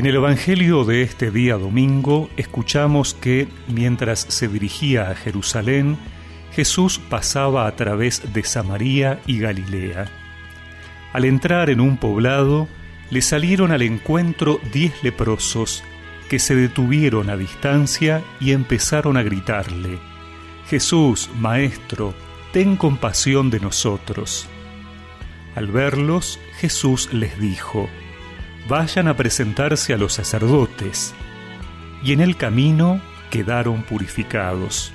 En el Evangelio de este día domingo escuchamos que mientras se dirigía a Jerusalén, Jesús pasaba a través de Samaria y Galilea. Al entrar en un poblado, le salieron al encuentro diez leprosos que se detuvieron a distancia y empezaron a gritarle, Jesús, Maestro, ten compasión de nosotros. Al verlos, Jesús les dijo, vayan a presentarse a los sacerdotes. Y en el camino quedaron purificados.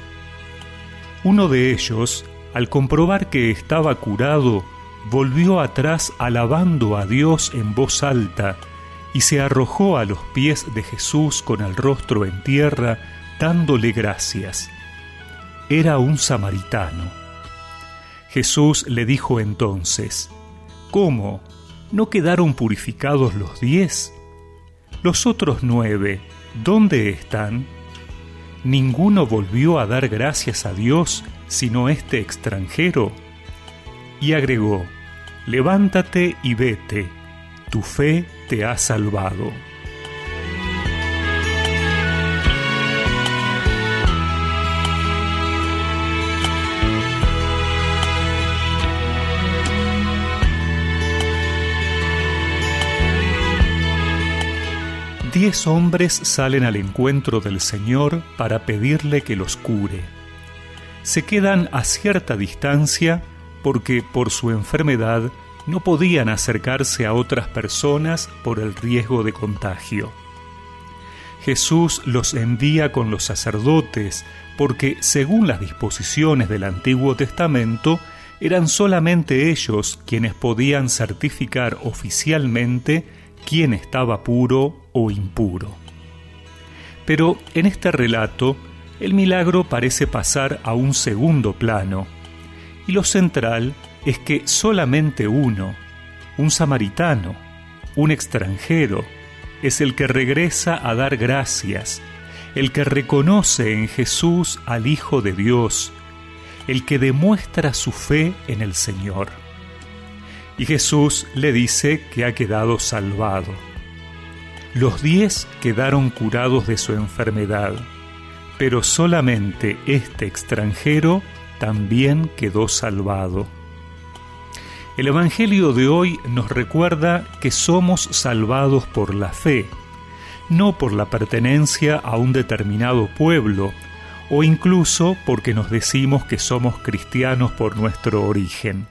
Uno de ellos, al comprobar que estaba curado, volvió atrás alabando a Dios en voz alta y se arrojó a los pies de Jesús con el rostro en tierra, dándole gracias. Era un samaritano. Jesús le dijo entonces, ¿Cómo? ¿No quedaron purificados los diez? Los otros nueve, ¿dónde están? Ninguno volvió a dar gracias a Dios sino este extranjero. Y agregó, levántate y vete, tu fe te ha salvado. Diez hombres salen al encuentro del Señor para pedirle que los cure. Se quedan a cierta distancia porque por su enfermedad no podían acercarse a otras personas por el riesgo de contagio. Jesús los envía con los sacerdotes porque, según las disposiciones del Antiguo Testamento, eran solamente ellos quienes podían certificar oficialmente quién estaba puro o impuro. Pero en este relato, el milagro parece pasar a un segundo plano, y lo central es que solamente uno, un samaritano, un extranjero, es el que regresa a dar gracias, el que reconoce en Jesús al Hijo de Dios, el que demuestra su fe en el Señor. Y Jesús le dice que ha quedado salvado. Los diez quedaron curados de su enfermedad, pero solamente este extranjero también quedó salvado. El Evangelio de hoy nos recuerda que somos salvados por la fe, no por la pertenencia a un determinado pueblo, o incluso porque nos decimos que somos cristianos por nuestro origen.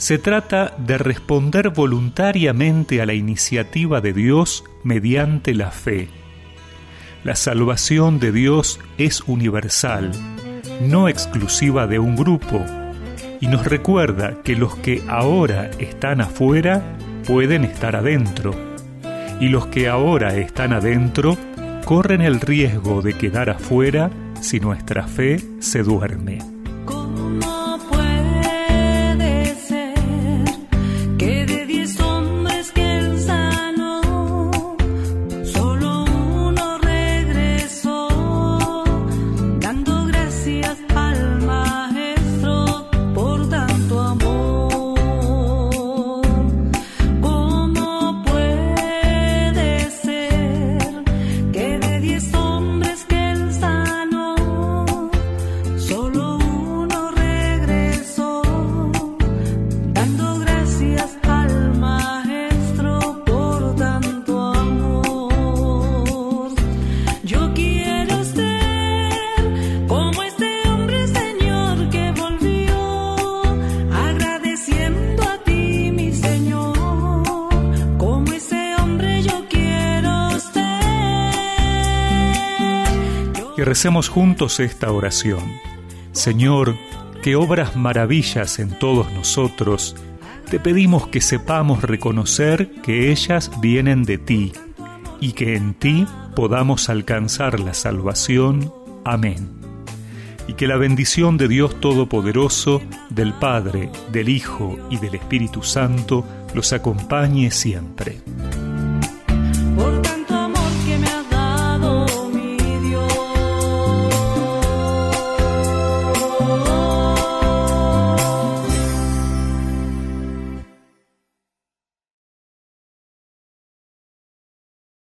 Se trata de responder voluntariamente a la iniciativa de Dios mediante la fe. La salvación de Dios es universal, no exclusiva de un grupo, y nos recuerda que los que ahora están afuera pueden estar adentro, y los que ahora están adentro corren el riesgo de quedar afuera si nuestra fe se duerme. Recemos juntos esta oración. Señor, que obras maravillas en todos nosotros, te pedimos que sepamos reconocer que ellas vienen de ti y que en ti podamos alcanzar la salvación. Amén. Y que la bendición de Dios Todopoderoso, del Padre, del Hijo y del Espíritu Santo los acompañe siempre.